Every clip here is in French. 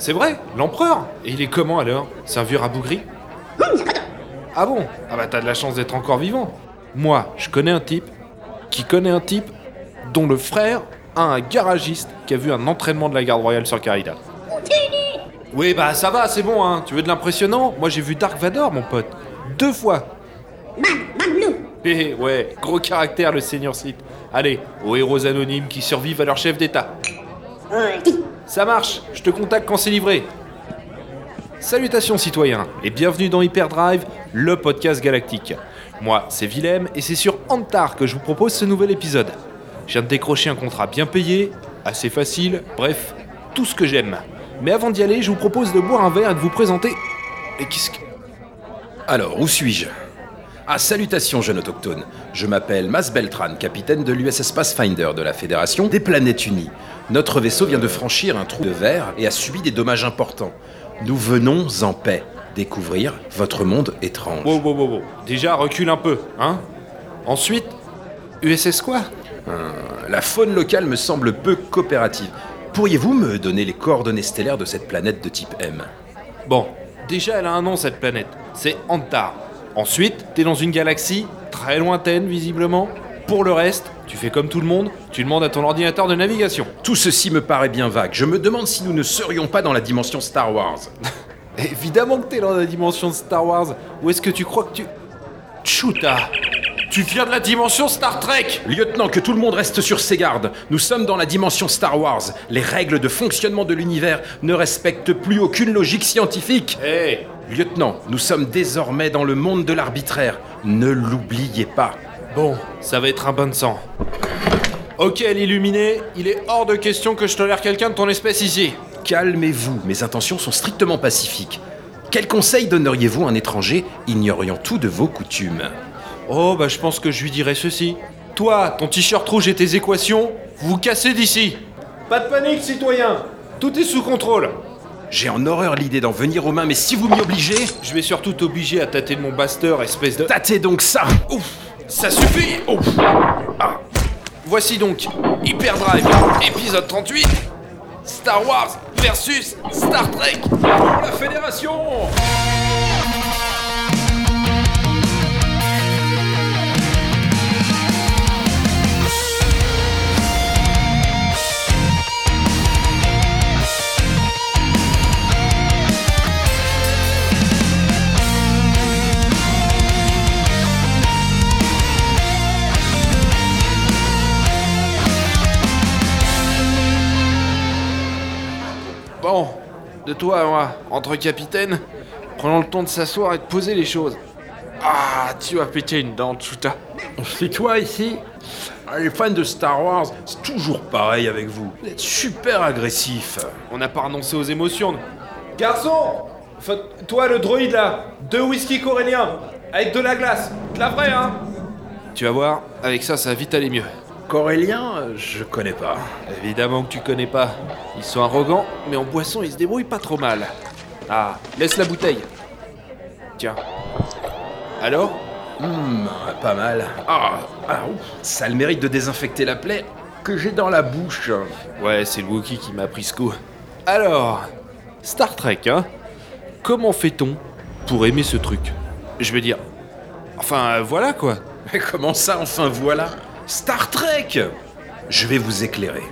C'est vrai, l'empereur Et il est comment alors? C'est un vieux rabougri? Ah bon? Ah bah t'as de la chance d'être encore vivant. Moi, je connais un type qui connaît un type dont le frère a un garagiste qui a vu un entraînement de la garde royale sur Carida. Oui bah ça va, c'est bon hein. Tu veux de l'impressionnant? Moi j'ai vu Dark Vador mon pote. Deux fois. Eh ouais, gros caractère le seigneur Sith. Allez, aux héros anonymes qui survivent à leur chef d'état. Ça marche, je te contacte quand c'est livré. Salutations citoyens et bienvenue dans Hyperdrive, le podcast galactique. Moi, c'est Willem et c'est sur Antar que je vous propose ce nouvel épisode. Je viens de décrocher un contrat bien payé, assez facile, bref, tout ce que j'aime. Mais avant d'y aller, je vous propose de boire un verre et de vous présenter. Et qu'est-ce que. Alors, où suis-je? Ah, salutations, jeune autochtone. Je m'appelle Mas Beltran, capitaine de l'USS Pathfinder de la Fédération des Planètes Unies. Notre vaisseau vient de franchir un trou de verre et a subi des dommages importants. Nous venons en paix découvrir votre monde étrange. Wow, wow, wow, wow. Déjà, recule un peu, hein Ensuite, USS quoi? La faune locale me semble peu coopérative. Pourriez-vous me donner les coordonnées stellaires de cette planète de type M? Bon, déjà, elle a un nom cette planète. C'est Antar. Ensuite, t'es dans une galaxie très lointaine, visiblement. Pour le reste, tu fais comme tout le monde, tu demandes à ton ordinateur de navigation. Tout ceci me paraît bien vague. Je me demande si nous ne serions pas dans la dimension Star Wars. Évidemment que t'es dans la dimension de Star Wars. Où est-ce que tu crois que tu. Chuta Tu viens de la dimension Star Trek Lieutenant, que tout le monde reste sur ses gardes. Nous sommes dans la dimension Star Wars. Les règles de fonctionnement de l'univers ne respectent plus aucune logique scientifique. Hé Lieutenant, nous sommes désormais dans le monde de l'arbitraire. Ne l'oubliez pas. Bon, ça va être un bain de sang. Ok, l'illuminé, il est hors de question que je tolère quelqu'un de ton espèce ici. Calmez-vous, mes intentions sont strictement pacifiques. Quel conseil donneriez-vous à un étranger ignorant tout de vos coutumes? Oh, bah je pense que je lui dirais ceci. Toi, ton t-shirt rouge et tes équations, vous vous cassez d'ici. Pas de panique, citoyen Tout est sous contrôle. J'ai en horreur l'idée d'en venir aux mains, mais si vous m'y obligez, Je vais surtout t'obliger à tâter mon baster, espèce de... tâtez donc ça. Ouf Ça suffit. Ouf. Ah. Voici donc Hyperdrive, épisode 38, Star Wars versus Star Trek. Pour la Fédération de toi à moi, entre capitaines, prenons le temps de s'asseoir et de poser les choses. Ah, tu as pété une dent, Chuta. C'est toi ici? Les fans de Star Wars, c'est toujours pareil avec vous. Vous êtes super agressif. On n'a pas renoncé aux émotions. Garçon Toi, le droïde là, deux whisky coréliens, avec de la glace, de la vraie, hein? Tu vas voir, avec ça, ça va vite aller mieux. Corélien, euh, je connais pas. Évidemment que tu connais pas. Ils sont arrogants, mais en boisson, ils se débrouillent pas trop mal. Ah, laisse la bouteille. Tiens. Alors Hum, pas mal. Ah, ah, ouf. ça a le mérite de désinfecter la plaie que j'ai dans la bouche. Ouais, c'est le Wookie qui m'a pris ce coup. Alors, Star Trek, hein? Comment fait-on pour aimer ce truc? Je veux dire... Enfin, euh, voilà quoi. Mais comment ça, enfin voilà? Star Trek Je vais vous éclairer.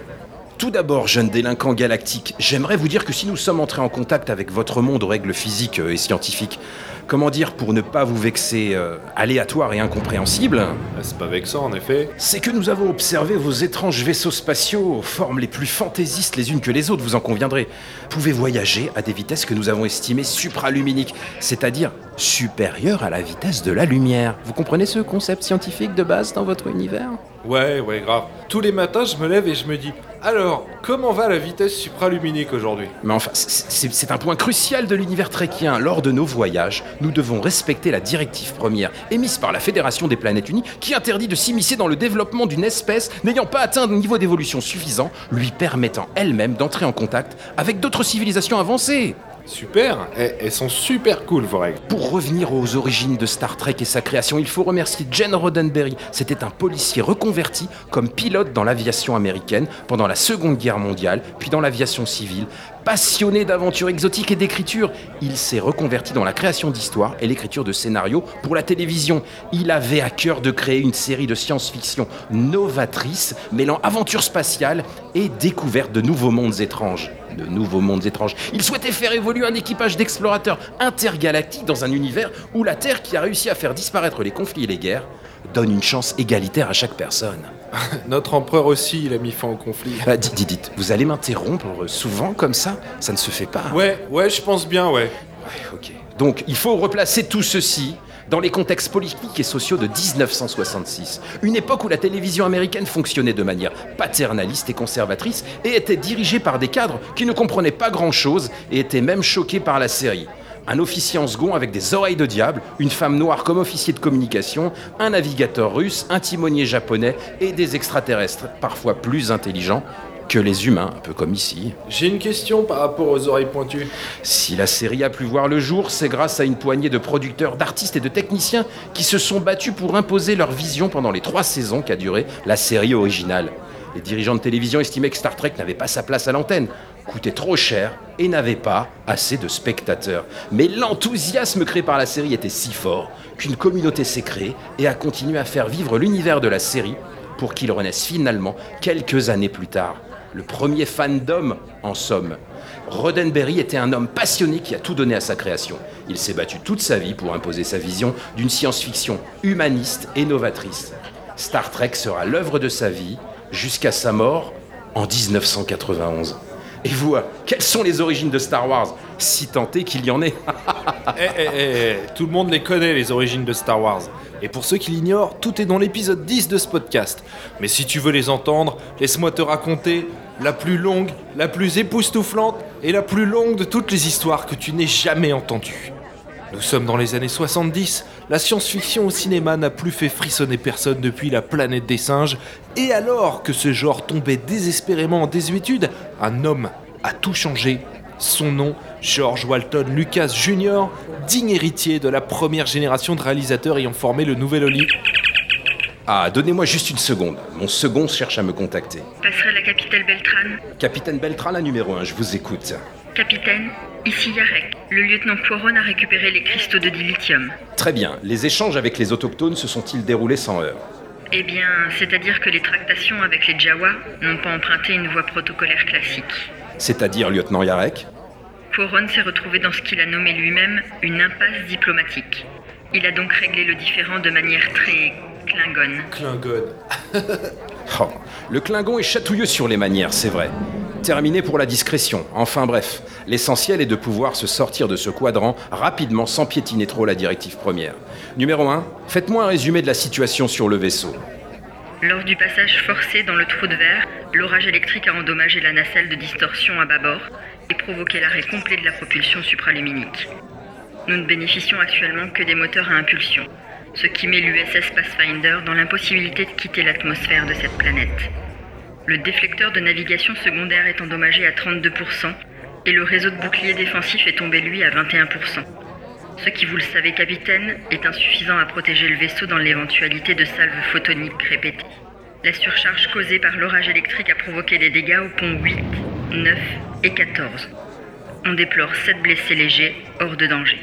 Tout d'abord, jeune délinquant galactique, j'aimerais vous dire que si nous sommes entrés en contact avec votre monde aux règles physiques euh, et scientifiques, comment dire pour ne pas vous vexer euh, aléatoire et incompréhensible, Ah, C'est pas vexant, en effet. c'est que nous avons observé vos étranges vaisseaux spatiaux aux formes les plus fantaisistes les unes que les autres, vous en conviendrez. Pouvez voyager à des vitesses que nous avons estimées supraluminiques, c'est-à-dire supérieures à la vitesse de la lumière. Vous comprenez ce concept scientifique de base dans votre univers? Ouais, ouais, grave. Tous les matins, je me lève et je me dis Alors, comment va la vitesse supraluminique aujourd'hui? Mais enfin, c'est- un point crucial de l'univers trekien. Lors de nos voyages, nous devons respecter la directive première émise par la Fédération des Planètes Unies qui interdit de s'immiscer dans le développement d'une espèce n'ayant pas atteint un niveau d'évolution suffisant, lui permettant elle-même d'entrer en contact avec d'autres civilisations avancées. Super, elles, sont super cool règles. Pour revenir aux origines de Star Trek et sa création, il faut remercier Gene Roddenberry. C'était un policier reconverti comme pilote dans l'aviation américaine pendant la Seconde Guerre mondiale, puis dans l'aviation civile. Passionné d'aventures exotiques et d'écriture, il s'est reconverti dans la création d'histoires et l'écriture de scénarios pour la télévision. Il avait à cœur de créer une série de science-fiction novatrice, mêlant aventure spatiale et découverte de nouveaux mondes étranges. De nouveaux mondes étranges. Il souhaitait faire évoluer un équipage d'explorateurs intergalactiques dans un univers où la Terre, qui a réussi à faire disparaître les conflits et les guerres, donne une chance égalitaire à chaque personne. Notre empereur aussi, il a mis fin au conflit. Bah, dites, dites, dites, vous allez m'interrompre souvent comme ça? Ça ne se fait pas. Ouais, ouais, je pense bien, ouais. Ouais, ok. Donc, il faut replacer tout ceci dans les contextes politiques et sociaux de 1966, une époque où la télévision américaine fonctionnait de manière paternaliste et conservatrice et était dirigée par des cadres qui ne comprenaient pas grand-chose et étaient même choqués par la série. Un officier en second avec des oreilles de diable, une femme noire comme officier de communication, un navigateur russe, un timonier japonais et des extraterrestres, parfois plus intelligents que les humains, un peu comme ici. J'ai une question par rapport aux oreilles pointues. Si la série a pu voir le jour, c'est grâce à une poignée de producteurs, d'artistes et de techniciens qui se sont battus pour imposer leur vision pendant les trois saisons qu'a duré la série originale. Les dirigeants de télévision estimaient que Star Trek n'avait pas sa place à l'antenne, coûtait trop cher et n'avait pas assez de spectateurs. Mais l'enthousiasme créé par la série était si fort qu'une communauté s'est créée et a continué à faire vivre l'univers de la série pour qu'il renaisse finalement quelques années plus tard. Le premier fandom, en somme. Roddenberry était un homme passionné qui a tout donné à sa création. Il s'est battu toute sa vie pour imposer sa vision d'une science-fiction humaniste et novatrice. Star Trek sera l'œuvre de sa vie jusqu'à sa mort en 1991. Et vous, euh, quelles sont les origines de Star Wars? Si tant est qu'il y en ait. Eh, eh, eh, tout le monde les connaît, les origines de Star Wars. Et pour ceux qui l'ignorent, tout est dans l'épisode 10 de ce podcast. Mais si tu veux les entendre, laisse-moi te raconter la plus longue, la plus époustouflante et la plus longue de toutes les histoires que tu n'aies jamais entendues. Nous sommes dans les années 70, la science-fiction au cinéma n'a plus fait frissonner personne depuis la planète des singes, et alors que ce genre tombait désespérément en désuétude, un homme a tout changé. Son nom, George Walton Lucas Jr., digne héritier de la première génération de réalisateurs ayant formé le nouvel Hollywood. Ah, donnez-moi juste une seconde. Mon second cherche à me contacter. Passerai la capitale Beltrane. Capitaine Beltran, la numéro 1, je vous écoute. Capitaine, ici Yarek. Le lieutenant Poiron a récupéré les cristaux de dilithium. Très bien. Les échanges avec les autochtones se sont-ils déroulés sans heurts Eh bien, c'est-à-dire que les tractations avec les Jawa n'ont pas emprunté une voie protocolaire classique. C'est-à-dire, lieutenant Yarek Poiron s'est retrouvé dans ce qu'il a nommé lui-même une impasse diplomatique. Il a donc réglé le différend de manière très klingone. Klingon. Oh, le Klingon est chatouilleux sur les manières, c'est vrai. Terminé pour la discrétion. Enfin bref, l'essentiel est de pouvoir se sortir de ce quadrant rapidement sans piétiner trop la directive première. Numéro 1, faites-moi un résumé de la situation sur le vaisseau. Lors du passage forcé dans le trou de verre, l'orage électrique a endommagé la nacelle de distorsion à bâbord et provoqué l'arrêt complet de la propulsion supraluminique. Nous ne bénéficions actuellement que des moteurs à impulsion, ce qui met l'USS Pathfinder dans l'impossibilité de quitter l'atmosphère de cette planète. Le déflecteur de navigation secondaire est endommagé à 32% et le réseau de boucliers défensif est tombé lui à 21%. Ce qui, vous le savez, capitaine, est insuffisant à protéger le vaisseau dans l'éventualité de salves photoniques répétées. La surcharge causée par l'orage électrique a provoqué des dégâts aux ponts 8, 9 et 14. On déplore 7 blessés légers hors de danger.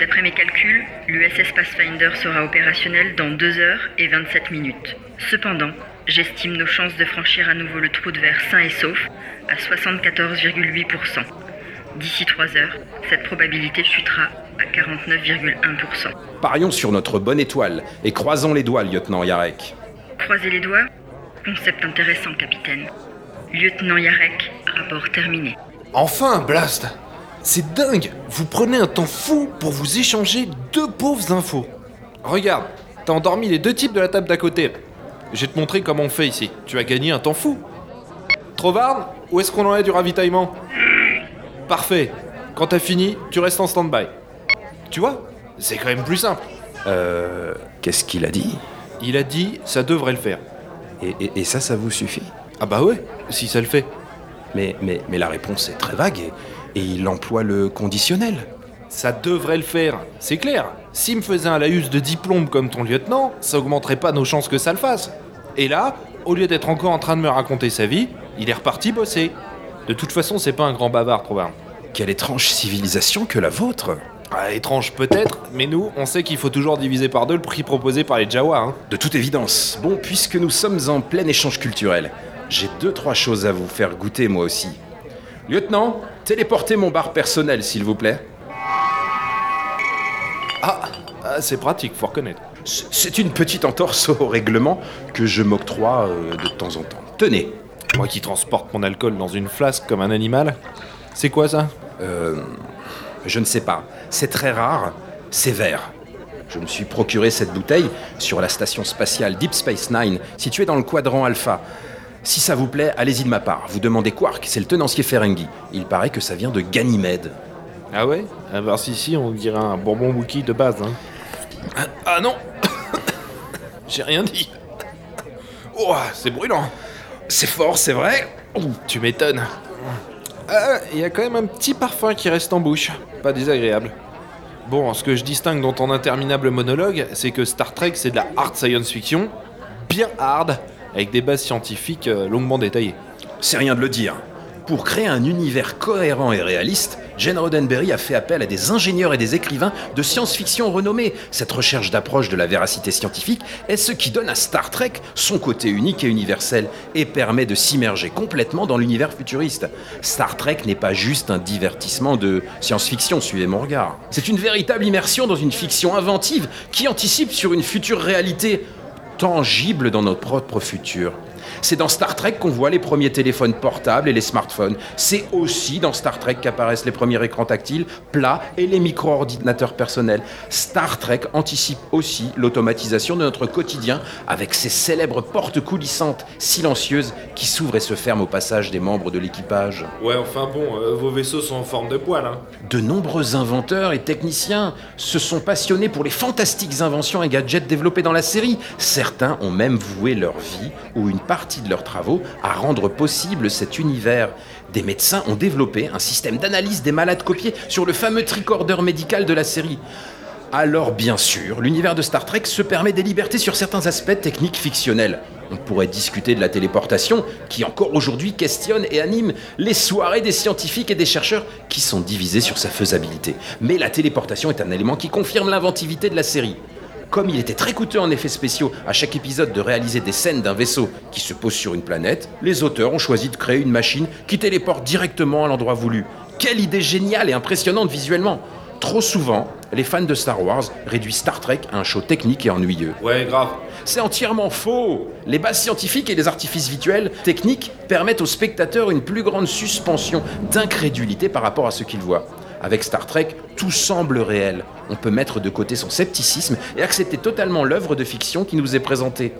D'après mes calculs, l'USS Pathfinder sera opérationnel dans 2 heures et 27 minutes. Cependant, j'estime nos chances de franchir à nouveau le trou de verre sain et sauf à 74,8%. D'ici 3 heures, cette probabilité chutera à 49,1%. Parions sur notre bonne étoile et croisons les doigts, lieutenant Yarek. Croisez les doigts? Concept intéressant, capitaine. Lieutenant Yarek, rapport terminé. Enfin, Blast C'est dingue Vous prenez un temps fou pour vous échanger deux pauvres infos. Regarde, t'as endormi les deux types de la table d'à côté. Je vais te montrer comment on fait ici. Tu as gagné un temps fou. Trovard, où est-ce qu'on en est du ravitaillement Parfait. Quand t'as fini, tu restes en stand-by. Tu vois C'est quand même plus simple. Euh. Qu'est-ce qu'il a dit Il a dit, ça devrait le faire. et, et- et ça, ça vous suffit Ah bah ouais, si ça le fait. Mais, mais, mais la réponse est très vague et, et il emploie le conditionnel. Ça devrait le faire, c'est clair. S'il me faisait un laïus de diplôme comme ton lieutenant, ça augmenterait pas nos chances que ça le fasse. Et là, au lieu d'être encore en train de me raconter sa vie, il est reparti bosser. De toute façon, c'est pas un grand bavard, Probin. Quelle étrange civilisation que la vôtre Ah, étrange peut-être, mais nous, on sait qu'il faut toujours diviser par deux le prix proposé par les Jawa. Hein. De toute évidence. Bon, puisque nous sommes en plein échange culturel, j'ai deux, trois choses à vous faire goûter moi aussi. Lieutenant, téléportez mon bar personnel, s'il vous plaît. Ah, ah, c'est pratique, faut reconnaître. C'est une petite entorse au règlement que je m'octroie euh, de temps en temps. Tenez, Moi qui transporte mon alcool dans une flasque comme un animal. C'est quoi ça? Euh, je ne sais pas. C'est très rare. C'est vert. Je me suis procuré cette bouteille sur la station spatiale Deep Space Nine, située dans le quadrant alpha. Si ça vous plaît, allez-y de ma part. Vous demandez Quark, c'est le tenancier Ferengi. Il paraît que ça vient de Ganymède. Ah ouais? Ah bah si si, on dirait un bonbon Wookie de base. Hein. Ah, ah non J'ai rien dit. Oh, c'est brûlant. C'est fort, c'est vrai tu m'étonnes. Ah, il y a quand même un petit parfum qui reste en bouche. Pas désagréable. Bon, ce que je distingue dans ton interminable monologue, c'est que Star Trek, c'est de la hard science fiction, bien hard, avec des bases scientifiques euh, longuement détaillées. C'est rien de le dire. Pour créer un univers cohérent et réaliste, Gene Roddenberry a fait appel à des ingénieurs et des écrivains de science-fiction renommés. Cette recherche d'approche de la véracité scientifique est ce qui donne à Star Trek son côté unique et universel et permet de s'immerger complètement dans l'univers futuriste. Star Trek n'est pas juste un divertissement de science-fiction, suivez mon regard. C'est une véritable immersion dans une fiction inventive qui anticipe sur une future réalité tangible dans notre propre futur. C'est dans Star Trek qu'on voit les premiers téléphones portables et les smartphones. C'est aussi dans Star Trek qu'apparaissent les premiers écrans tactiles, plats et les micro-ordinateurs personnels. Star Trek anticipe aussi l'automatisation de notre quotidien avec ses célèbres portes coulissantes, silencieuses, qui s'ouvrent et se ferment au passage des membres de l'équipage. Ouais, enfin bon, euh, vos vaisseaux sont en forme de poil, hein. De nombreux inventeurs et techniciens se sont passionnés pour les fantastiques inventions et gadgets développés dans la série. Certains ont même voué leur vie ou une partie de leurs travaux à rendre possible cet univers. Des médecins ont développé un système d'analyse des malades copiés sur le fameux tricorder médical de la série. Alors bien sûr, l'univers de Star Trek se permet des libertés sur certains aspects techniques fictionnels. On pourrait discuter de la téléportation, qui encore aujourd'hui questionne et anime les soirées des scientifiques et des chercheurs qui sont divisés sur sa faisabilité. Mais la téléportation est un élément qui confirme l'inventivité de la série. Comme il était très coûteux en effets spéciaux à chaque épisode de réaliser des scènes d'un vaisseau qui se pose sur une planète, les auteurs ont choisi de créer une machine qui téléporte directement à l'endroit voulu. Quelle idée géniale et impressionnante visuellement Trop souvent, les fans de Star Wars réduisent Star Trek à un show technique et ennuyeux. Ouais, grave. C'est entièrement faux Les bases scientifiques et les artifices visuels, techniques, permettent aux spectateurs une plus grande suspension d'incrédulité par rapport à ce qu'ils voient. Avec Star Trek, tout semble réel. On peut mettre de côté son scepticisme et accepter totalement l'œuvre de fiction qui nous est présentée.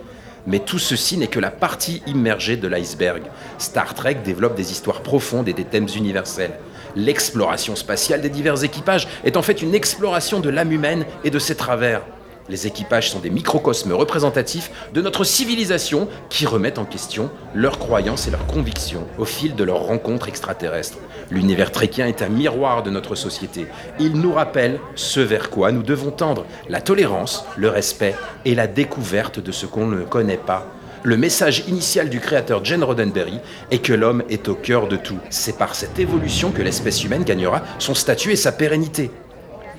Mais tout ceci n'est que la partie immergée de l'iceberg. Star Trek développe des histoires profondes et des thèmes universels. L'exploration spatiale des divers équipages est en fait une exploration de l'âme humaine et de ses travers. Les équipages sont des microcosmes représentatifs de notre civilisation qui remettent en question leurs croyances et leurs convictions au fil de leurs rencontres extraterrestres. L'univers tréquien est un miroir de notre société. Il nous rappelle ce vers quoi nous devons tendre, la tolérance, le respect et la découverte de ce qu'on ne connaît pas. Le message initial du créateur Gene Roddenberry est que l'homme est au cœur de tout. C'est par cette évolution que l'espèce humaine gagnera son statut et sa pérennité.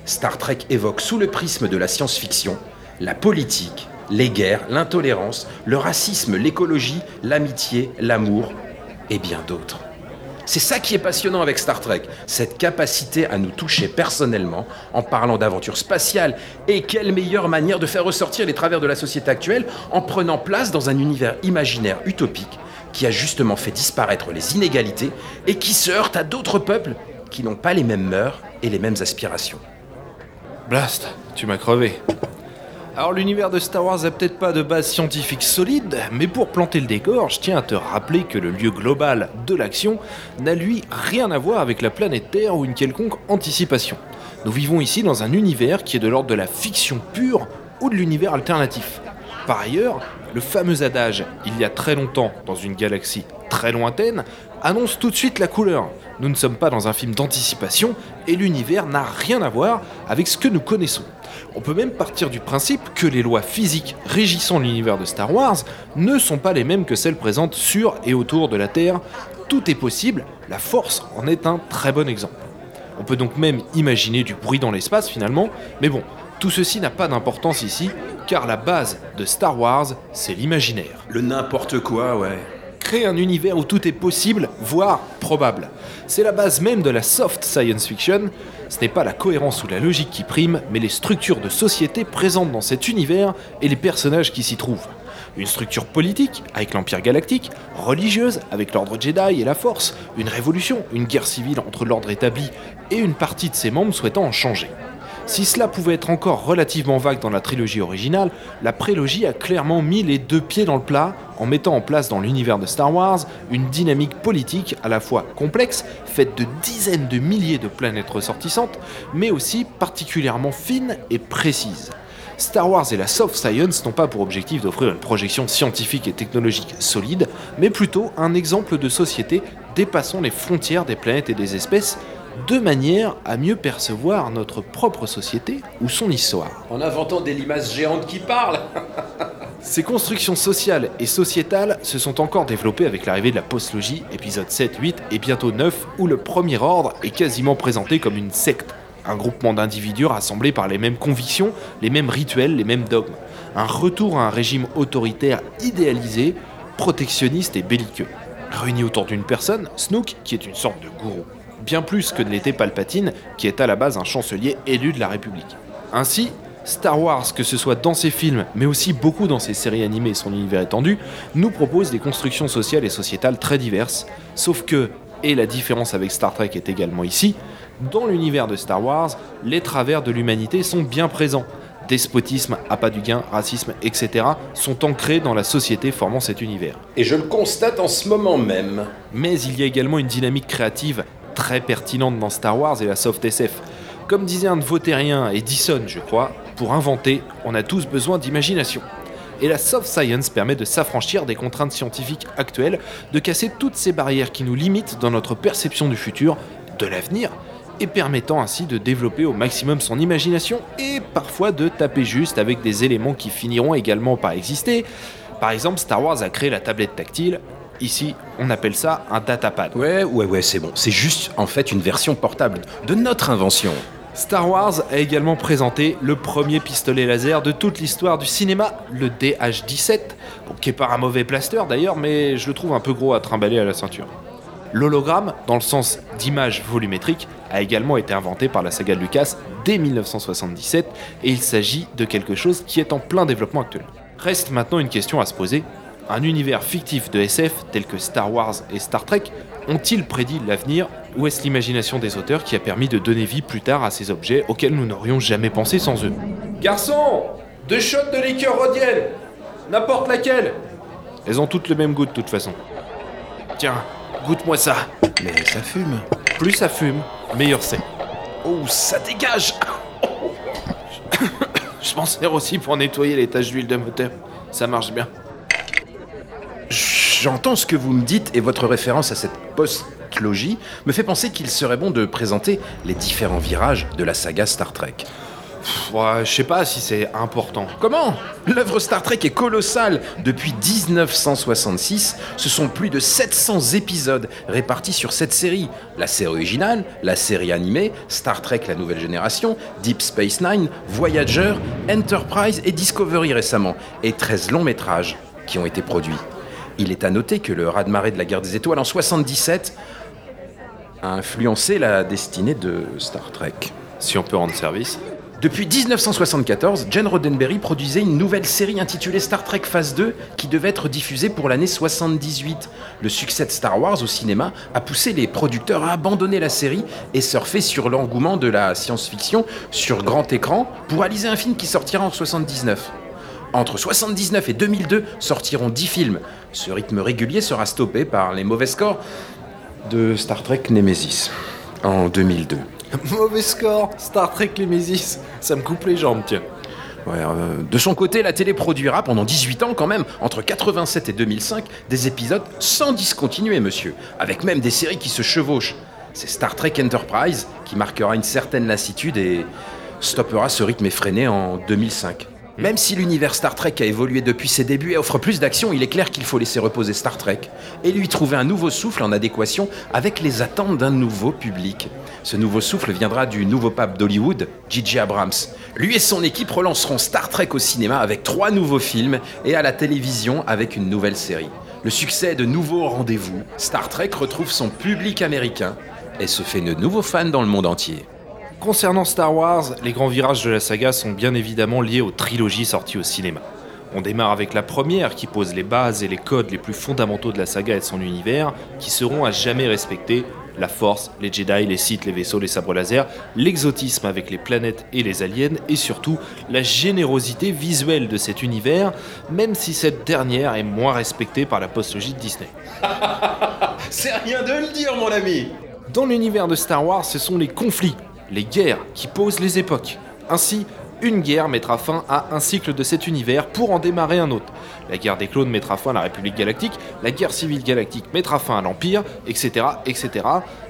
Star Trek évoque sous le prisme de la science-fiction la politique, les guerres, l'intolérance, le racisme, l'écologie, l'amitié, l'amour et bien d'autres. C'est ça qui est passionnant avec Star Trek, cette capacité à nous toucher personnellement en parlant d'aventures spatiales. Et quelle meilleure manière de faire ressortir les travers de la société actuelle en prenant place dans un univers imaginaire utopique qui a justement fait disparaître les inégalités et qui se heurte à d'autres peuples qui n'ont pas les mêmes mœurs et les mêmes aspirations. Blast, tu m'as crevé. Alors l'univers de Star Wars a peut-être pas de base scientifique solide, mais pour planter le décor, je tiens à te rappeler que le lieu global de l'action n'a lui rien à voir avec la planète Terre ou une quelconque anticipation. Nous vivons ici dans un univers qui est de l'ordre de la fiction pure ou de l'univers alternatif. Par ailleurs, le fameux adage Il y a très longtemps dans une galaxie très lointaine, annonce tout de suite la couleur. Nous ne sommes pas dans un film d'anticipation et l'univers n'a rien à voir avec ce que nous connaissons. On peut même partir du principe que les lois physiques régissant l'univers de Star Wars ne sont pas les mêmes que celles présentes sur et autour de la Terre. Tout est possible, la force en est un très bon exemple. On peut donc même imaginer du bruit dans l'espace finalement, mais bon, tout ceci n'a pas d'importance ici, car la base de Star Wars, c'est l'imaginaire. Le n'importe quoi, ouais. Créer un univers où tout est possible, voire probable. C'est la base même de la soft science fiction. Ce n'est pas la cohérence ou la logique qui prime, mais les structures de société présentes dans cet univers et les personnages qui s'y trouvent. Une structure politique, avec l'Empire galactique, religieuse, avec l'ordre Jedi et la Force, une révolution, une guerre civile entre l'ordre établi et une partie de ses membres souhaitant en changer. Si cela pouvait être encore relativement vague dans la trilogie originale, la prélogie a clairement mis les deux pieds dans le plat en mettant en place dans l'univers de Star Wars une dynamique politique à la fois complexe, faite de dizaines de milliers de planètes ressortissantes, mais aussi particulièrement fine et précise. Star Wars et la soft science n'ont pas pour objectif d'offrir une projection scientifique et technologique solide, mais plutôt un exemple de société dépassant les frontières des planètes et des espèces, de manière à mieux percevoir notre propre société ou son histoire. En inventant des limaces géantes qui parlent Ces constructions sociales et sociétales se sont encore développées avec l'arrivée de la postlogie, épisode 7, 8 et bientôt 9, où le premier ordre est quasiment présenté comme une secte, un groupement d'individus rassemblés par les mêmes convictions, les mêmes rituels, les mêmes dogmes. Un retour à un régime autoritaire idéalisé, protectionniste et belliqueux. Réunis autour d'une personne, Snook, qui est une sorte de gourou bien plus que ne l'était Palpatine, qui est à la base un chancelier élu de la République. Ainsi, Star Wars, que ce soit dans ses films, mais aussi beaucoup dans ses séries animées et son univers étendu, nous propose des constructions sociales et sociétales très diverses, sauf que, et la différence avec Star Trek est également ici, dans l'univers de Star Wars, les travers de l'humanité sont bien présents. Despotisme, appât du gain, racisme, etc. sont ancrés dans la société formant cet univers. Et je le constate en ce moment même. Mais il y a également une dynamique créative très pertinente dans Star Wars et la soft SF. Comme disait un de vos terriens, Edison je crois, pour inventer, on a tous besoin d'imagination. Et la soft science permet de s'affranchir des contraintes scientifiques actuelles, de casser toutes ces barrières qui nous limitent dans notre perception du futur, de l'avenir, et permettant ainsi de développer au maximum son imagination et parfois de taper juste avec des éléments qui finiront également par exister. Par exemple, Star Wars a créé la tablette tactile, Ici, on appelle ça un datapad. Ouais, ouais, ouais, c'est bon. C'est juste en fait une version portable de notre invention. Star Wars a également présenté le premier pistolet laser de toute l'histoire du cinéma, le DH-17, qui est pas un mauvais plaster d'ailleurs, mais je le trouve un peu gros à trimballer à la ceinture. L'hologramme, dans le sens d'image volumétrique, a également été inventé par la saga Lucas dès 1977 et il s'agit de quelque chose qui est en plein développement actuel. Reste maintenant une question à se poser, un univers fictif de SF tel que Star Wars et Star Trek ont-ils prédit l'avenir ou est-ce l'imagination des auteurs qui a permis de donner vie plus tard à ces objets auxquels nous n'aurions jamais pensé sans eux? Garçon Deux shots de liqueur rodienne N'importe laquelle Elles ont toutes le même goût de toute façon. Tiens, goûte-moi ça Mais ça fume. Plus ça fume, meilleur c'est. Oh, ça dégage Je m'en sers aussi pour nettoyer les taches d'huile de moteur. Ça marche bien. J'entends ce que vous me dites et votre référence à cette post-logie me fait penser qu'il serait bon de présenter les différents virages de la saga Star Trek. Ouais, je sais pas si c'est important. Comment? L'œuvre Star Trek est colossale. Depuis 1966, ce sont plus de 700 épisodes répartis sur cette série. La série originale, la série animée, Star Trek La Nouvelle Génération, Deep Space Nine, Voyager, Enterprise et Discovery récemment, et 13 longs métrages qui ont été produits. Il est à noter que le raz-de-marée de la guerre des étoiles en 77 a influencé la destinée de Star Trek. Si on peut rendre service. Depuis 1974, Gene Roddenberry produisait une nouvelle série intitulée Star Trek Phase 2 qui devait être diffusée pour l'année 78. Le succès de Star Wars au cinéma a poussé les producteurs à abandonner la série et surfer sur l'engouement de la science-fiction sur grand écran pour réaliser un film qui sortira en 79. Entre 79 et 2002 sortiront 10 films. Ce rythme régulier sera stoppé par les mauvais scores de Star Trek Nemesis en 2002. Mauvais score, Star Trek Nemesis, ça me coupe les jambes, tiens. euh, de son côté, la télé produira pendant 18 ans quand même, entre 87 et 2005, des épisodes sans discontinuer, monsieur, avec même des séries qui se chevauchent. C'est Star Trek Enterprise qui marquera une certaine lassitude et stoppera ce rythme effréné en 2005. Même si l'univers Star Trek a évolué depuis ses débuts et offre plus d'action, il est clair qu'il faut laisser reposer Star Trek et lui trouver un nouveau souffle en adéquation avec les attentes d'un nouveau public. Ce nouveau souffle viendra du nouveau pape d'Hollywood, J.J. Abrams. Lui et son équipe relanceront Star Trek au cinéma avec trois nouveaux films et à la télévision avec une nouvelle série. Le succès de nouveaux rendez-vous, Star Trek retrouve son public américain et se fait de nouveaux fans dans le monde entier. Concernant Star Wars, les grands virages de la saga sont bien évidemment liés aux trilogies sorties au cinéma. On démarre avec la première qui pose les bases et les codes les plus fondamentaux de la saga et de son univers, qui seront à jamais respectés la force, les Jedi, les Sith, les vaisseaux, les sabres laser, l'exotisme avec les planètes et les aliens, et surtout la générosité visuelle de cet univers, même si cette dernière est moins respectée par la postologie de Disney. C'est rien de le dire, mon ami Dans l'univers de Star Wars, ce sont les conflits les guerres qui posent les époques. Ainsi, une guerre mettra fin à un cycle de cet univers pour en démarrer un autre. La guerre des clones mettra fin à la République galactique, la guerre civile galactique mettra fin à l'Empire, etc., etc.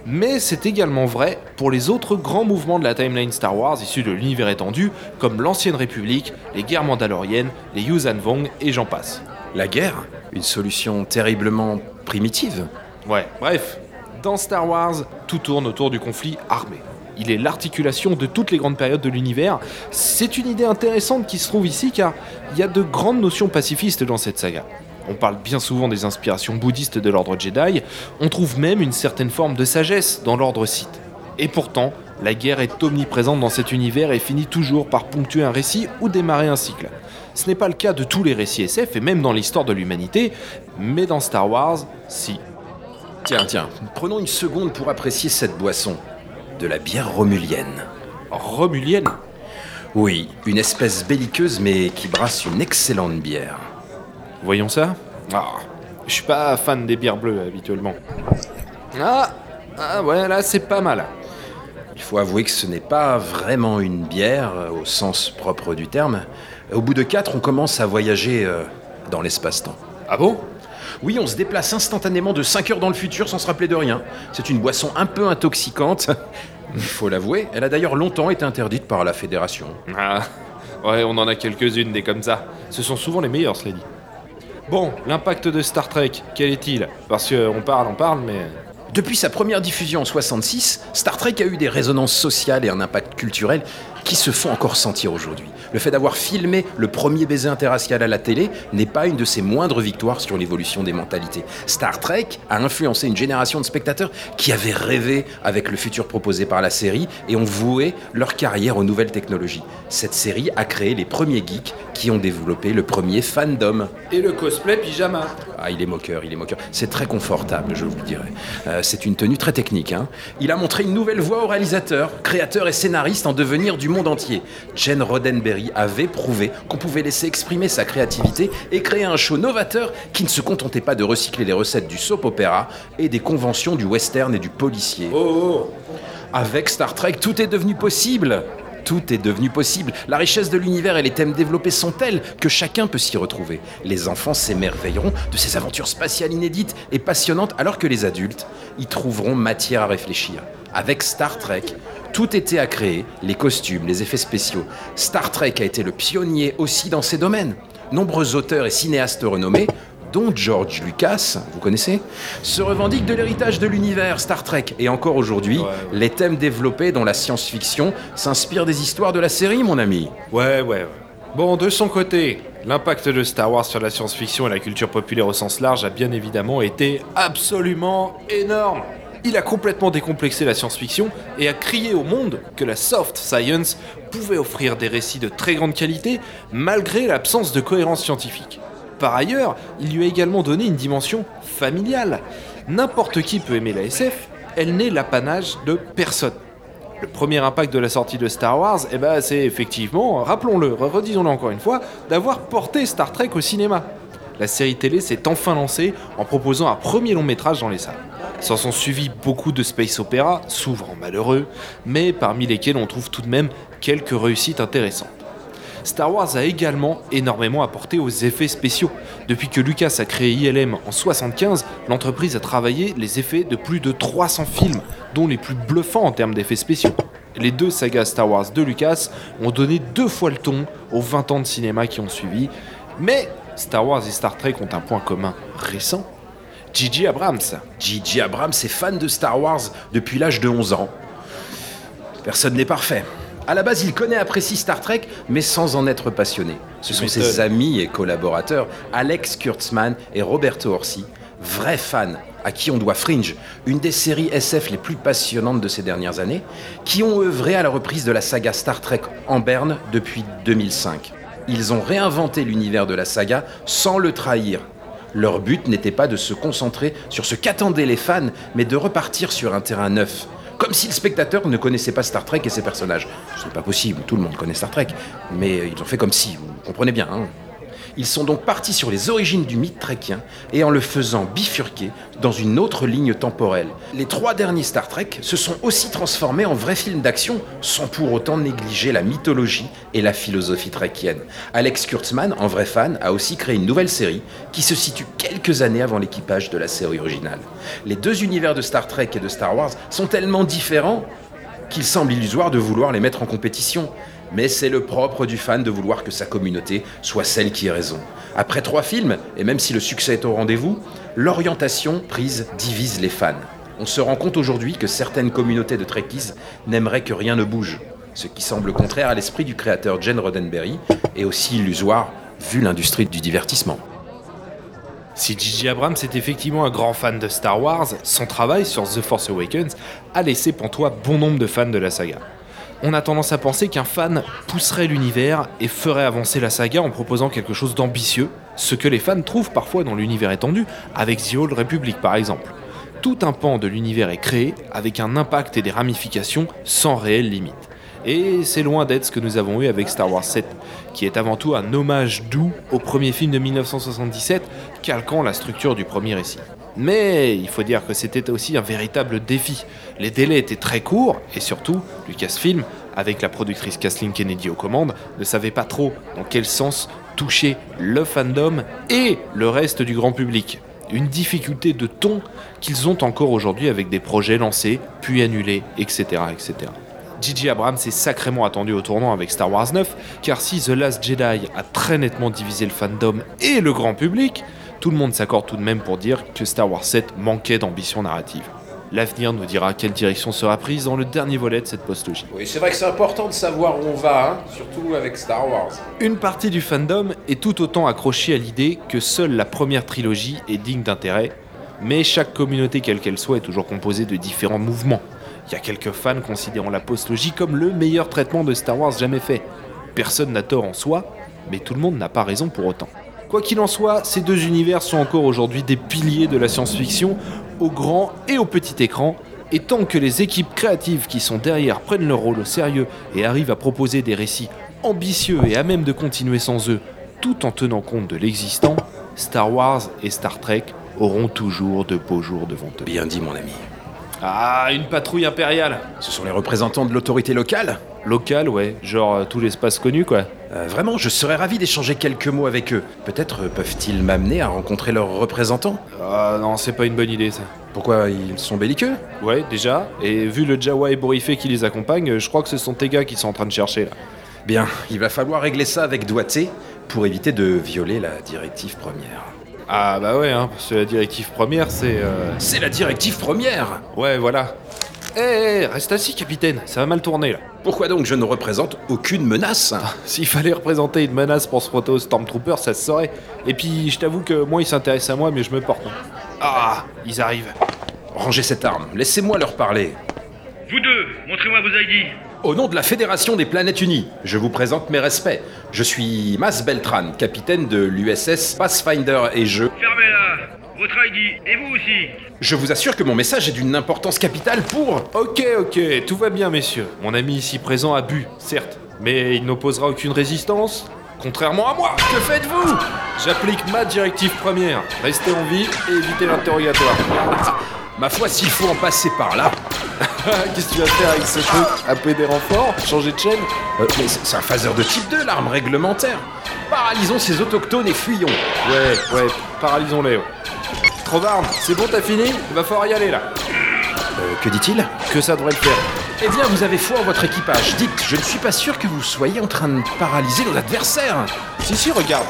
Mais c'est également vrai pour les autres grands mouvements de la timeline Star Wars issus de l'univers étendu, comme l'Ancienne République, les guerres mandaloriennes, les Yuuzhan Vong et j'en passe. La guerre Une solution terriblement primitive Ouais, bref, dans Star Wars, tout tourne autour du conflit armé il est l'articulation de toutes les grandes périodes de l'univers. C'est une idée intéressante qui se trouve ici car il y a de grandes notions pacifistes dans cette saga. On parle bien souvent des inspirations bouddhistes de l'ordre Jedi, on trouve même une certaine forme de sagesse dans l'ordre Sith. Et pourtant, la guerre est omniprésente dans cet univers et finit toujours par ponctuer un récit ou démarrer un cycle. Ce n'est pas le cas de tous les récits SF et même dans l'histoire de l'humanité, mais dans Star Wars, si. Tiens, tiens, prenons une seconde pour apprécier cette boisson de la bière romulienne. Romulienne Oui, une espèce belliqueuse mais qui brasse une excellente bière. Voyons ça. Ah, je suis pas fan des bières bleues habituellement. Ah, ah ouais, là c'est pas mal. Il faut avouer que ce n'est pas vraiment une bière au sens propre du terme. Au bout de quatre, on commence à voyager euh, dans l'espace-temps. Ah bon? Oui, on se déplace instantanément de 5 heures dans le futur sans se rappeler de rien. C'est une boisson un peu intoxicante. Il faut l'avouer, elle a d'ailleurs longtemps été interdite par la fédération. Ah, ouais, on en a quelques-unes des comme ça. Ce sont souvent les meilleures, cela dit. Bon, l'impact de Star Trek, quel est-il? Parce qu'on parle, on parle, mais depuis sa première diffusion en 66, Star Trek a eu des résonances sociales et un impact culturel qui se font encore sentir aujourd'hui. Le fait d'avoir filmé le premier baiser interracial à la télé n'est pas une de ses moindres victoires sur l'évolution des mentalités. Star Trek a influencé une génération de spectateurs qui avaient rêvé avec le futur proposé par la série et ont voué leur carrière aux nouvelles technologies. Cette série a créé les premiers geeks qui ont développé le premier fandom. Et le cosplay pyjama. Ah, il est moqueur, il est moqueur. C'est très confortable, je vous le dirais. Euh, c'est une tenue très technique. Hein. Il a montré une nouvelle voie au réalisateur, créateur et scénariste en devenir du monde entier. Jen Roddenberry avait prouvé qu'on pouvait laisser exprimer sa créativité et créer un show novateur qui ne se contentait pas de recycler les recettes du soap opéra et des conventions du western et du policier. Oh, oh. Avec Star Trek, tout est devenu possible tout est devenu possible. La richesse de l'univers et les thèmes développés sont tels que chacun peut s'y retrouver. Les enfants s'émerveilleront de ces aventures spatiales inédites et passionnantes, alors que les adultes y trouveront matière à réfléchir. Avec Star Trek, tout était à créer, les costumes, les effets spéciaux. Star Trek a été le pionnier aussi dans ces domaines. Nombreux auteurs et cinéastes renommés dont George Lucas, vous connaissez, se revendique de l'héritage de l'univers Star Trek. Et encore aujourd'hui, les thèmes développés dans la science-fiction s'inspirent des histoires de la série, mon ami. Ouais, ouais. Bon, de son côté, l'impact de Star Wars sur la science-fiction et la culture populaire au sens large a bien évidemment été absolument énorme. Il a complètement décomplexé la science-fiction et a crié au monde que la soft science pouvait offrir des récits de très grande qualité malgré l'absence de cohérence scientifique. Par ailleurs, il lui a également donné une dimension familiale. N'importe qui peut aimer la SF, elle n'est l'apanage de personne. Le premier impact de la sortie de Star Wars, eh ben, c'est effectivement, rappelons-le, redisons-le encore une fois, d'avoir porté Star Trek au cinéma. La série télé s'est enfin lancée en proposant un premier long métrage dans les salles. S'en sont suivis beaucoup de space opéra, souvent malheureux, mais parmi lesquels on trouve tout de même quelques réussites intéressantes. Star Wars a également énormément apporté aux effets spéciaux. Depuis que Lucas a créé ILM en 75, l'entreprise a travaillé les effets de plus de 300 films, dont les plus bluffants en termes d'effets spéciaux. Les deux sagas Star Wars de Lucas ont donné deux fois le ton aux 20 ans de cinéma qui ont suivi, mais Star Wars et Star Trek ont un point commun récent. J.J. Abrams. J.J. Abrams est fan de Star Wars depuis l'âge de 11 ans. Personne n'est parfait. À la base, il connaît et apprécie Star Trek, mais sans en être passionné. Ce sont ses amis et collaborateurs, Alex Kurtzman et Roberto Orsi, vrais fans à qui on doit Fringe, une des séries SF les plus passionnantes de ces dernières années, qui ont œuvré à la reprise de la saga Star Trek en berne depuis 2005. Ils ont réinventé l'univers de la saga sans le trahir. Leur but n'était pas de se concentrer sur ce qu'attendaient les fans, mais de repartir sur un terrain neuf, comme si le spectateur ne connaissait pas Star Trek et ses personnages. Ce n'est pas possible, tout le monde connaît Star Trek, mais ils ont fait comme si, vous comprenez bien. Hein ils sont donc partis sur les origines du mythe trekien et en le faisant bifurquer dans une autre ligne temporelle. Les trois derniers Star Trek se sont aussi transformés en vrais films d'action sans pour autant négliger la mythologie et la philosophie trekienne. Alex Kurtzman, en vrai fan, a aussi créé une nouvelle série qui se situe quelques années avant l'équipage de la série originale. Les deux univers de Star Trek et de Star Wars sont tellement différents qu'il semble illusoire de vouloir les mettre en compétition. Mais c'est le propre du fan de vouloir que sa communauté soit celle qui ait raison. Après trois films, et même si le succès est au rendez-vous, l'orientation prise divise les fans. On se rend compte aujourd'hui que certaines communautés de Trekkies n'aimeraient que rien ne bouge, ce qui semble contraire à l'esprit du créateur Jen Roddenberry et aussi illusoire vu l'industrie du divertissement. Si J.J. Abrams est effectivement un grand fan de Star Wars, son travail sur The Force Awakens a laissé pantois bon nombre de fans de la saga on a tendance à penser qu'un fan pousserait l'univers et ferait avancer la saga en proposant quelque chose d'ambitieux, ce que les fans trouvent parfois dans l'univers étendu, avec The Old Republic par exemple. Tout un pan de l'univers est créé avec un impact et des ramifications sans réelle limite. Et c'est loin d'être ce que nous avons eu avec Star Wars 7, qui est avant tout un hommage doux au premier film de 1977, calquant la structure du premier récit. Mais il faut dire que c'était aussi un véritable défi. Les délais étaient très courts et surtout, Lucasfilm, avec la productrice Kathleen Kennedy aux commandes, ne savait pas trop dans quel sens toucher le fandom et le reste du grand public. Une difficulté de ton qu'ils ont encore aujourd'hui avec des projets lancés, puis annulés, etc. etc. J.J. Abrams est sacrément attendu au tournant avec Star Wars 9, car si The Last Jedi a très nettement divisé le fandom et le grand public, tout le monde s'accorde tout de même pour dire que Star Wars 7 manquait d'ambition narrative. L'avenir nous dira quelle direction sera prise dans le dernier volet de cette postlogie. Oui, c'est vrai que c'est important de savoir où on va, hein, surtout avec Star Wars. Une partie du fandom est tout autant accrochée à l'idée que seule la première trilogie est digne d'intérêt, mais chaque communauté, quelle qu'elle soit, est toujours composée de différents mouvements. Il y a quelques fans considérant la postlogie comme le meilleur traitement de Star Wars jamais fait. Personne n'a tort en soi, mais tout le monde n'a pas raison pour autant. Quoi qu'il en soit, ces deux univers sont encore aujourd'hui des piliers de la science-fiction, au grand et au petit écran, et tant que les équipes créatives qui sont derrière prennent leur rôle au sérieux et arrivent à proposer des récits ambitieux et à même de continuer sans eux, tout en tenant compte de l'existant, Star Wars et Star Trek auront toujours de beaux jours devant eux. Bien dit mon ami. Ah, une patrouille impériale Ce sont les représentants de l'autorité locale? Locale, ouais, genre euh, tout l'espace connu, quoi. Euh, vraiment, je serais ravi d'échanger quelques mots avec eux. Peut-être euh, peuvent-ils m'amener à rencontrer leurs représentants? Ah non, c'est pas une bonne idée, ça. Pourquoi ils sont belliqueux? Ouais, déjà, et vu le Jawa ébouriffé qui les accompagne, je crois que ce sont tes gars qui sont en train de chercher, là. Bien, il va falloir régler ça avec doigté pour éviter de violer la directive première. Ah bah ouais, hein, parce que la directive première, c'est... euh, C'est la directive première Ouais, voilà. Eh, eh, reste assis, capitaine, ça va mal tourner, là. Pourquoi donc je ne représente aucune menace S'il fallait représenter une menace pour se frotter aux Stormtroopers, ça se saurait. Et puis, je t'avoue que moi, ils s'intéressent à moi, mais je me porte. hein. Ah, ils arrivent. Rangez cette arme, laissez-moi leur parler. Vous deux, montrez-moi vos ID. Au nom de la Fédération des Planètes Unies, je vous présente mes respects. Je suis Mas Beltran, capitaine de l'USS Pathfinder et je... Fermez-la. Votre ID. Et vous aussi. Je vous assure que mon message est d'une importance capitale pour... Ok, ok, tout va bien, messieurs. Mon ami ici présent a bu, certes, mais il n'opposera aucune résistance. Contrairement à moi, que faites-vous J'applique ma directive première. Restez en vie et évitez l'interrogatoire. Ma foi, s'il faut en passer par là. Qu'est-ce que tu vas faire avec ce truc Appeler des renforts Changer de chaîne Euh, mais c'est c'est un phaser de type 2, l'arme réglementaire. Paralysons ces autochtones et fuyons. Ouais, ouais, paralysons-les. C'est bon, t'as fini Il va falloir y aller là. Euh, que dit-il Que ça devrait le faire. Eh bien, vous avez foi en votre équipage. Dites, je ne suis pas sûr que vous soyez en train de paralyser nos adversaires. Si, si, regarde.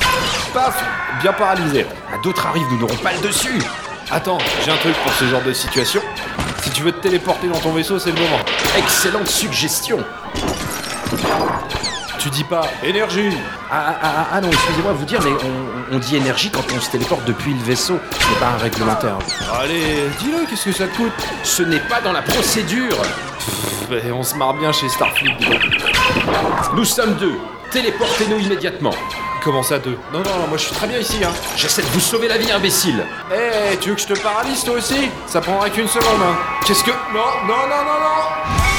Paf Bien paralysé. Ah, D'autres arrivent, nous n'aurons pas le dessus. Attends, j'ai un truc pour ce genre de situation. Si tu veux te téléporter dans ton vaisseau, c'est le moment. Excellente suggestion. Tu dis pas énergie Ah, ah, ah, ah, non, excusez-moi de vous dire, mais on, on dit énergie quand on se téléporte depuis le vaisseau. Ce n'est pas un réglementaire. Allez, dis-le, qu'est-ce que ça te coûte? Ce n'est pas dans la procédure. Pff, On se marre bien chez Starfleet. Nous sommes deux. Téléportez-nous immédiatement. Comment ça, deux? Non, non, moi je suis très bien ici, hein. J'essaie de vous sauver la vie, imbécile. Eh, tu veux que je te paralyse toi aussi? Ça prendra qu'une seconde, hein. Qu'est-ce que... Non, non, non, non, non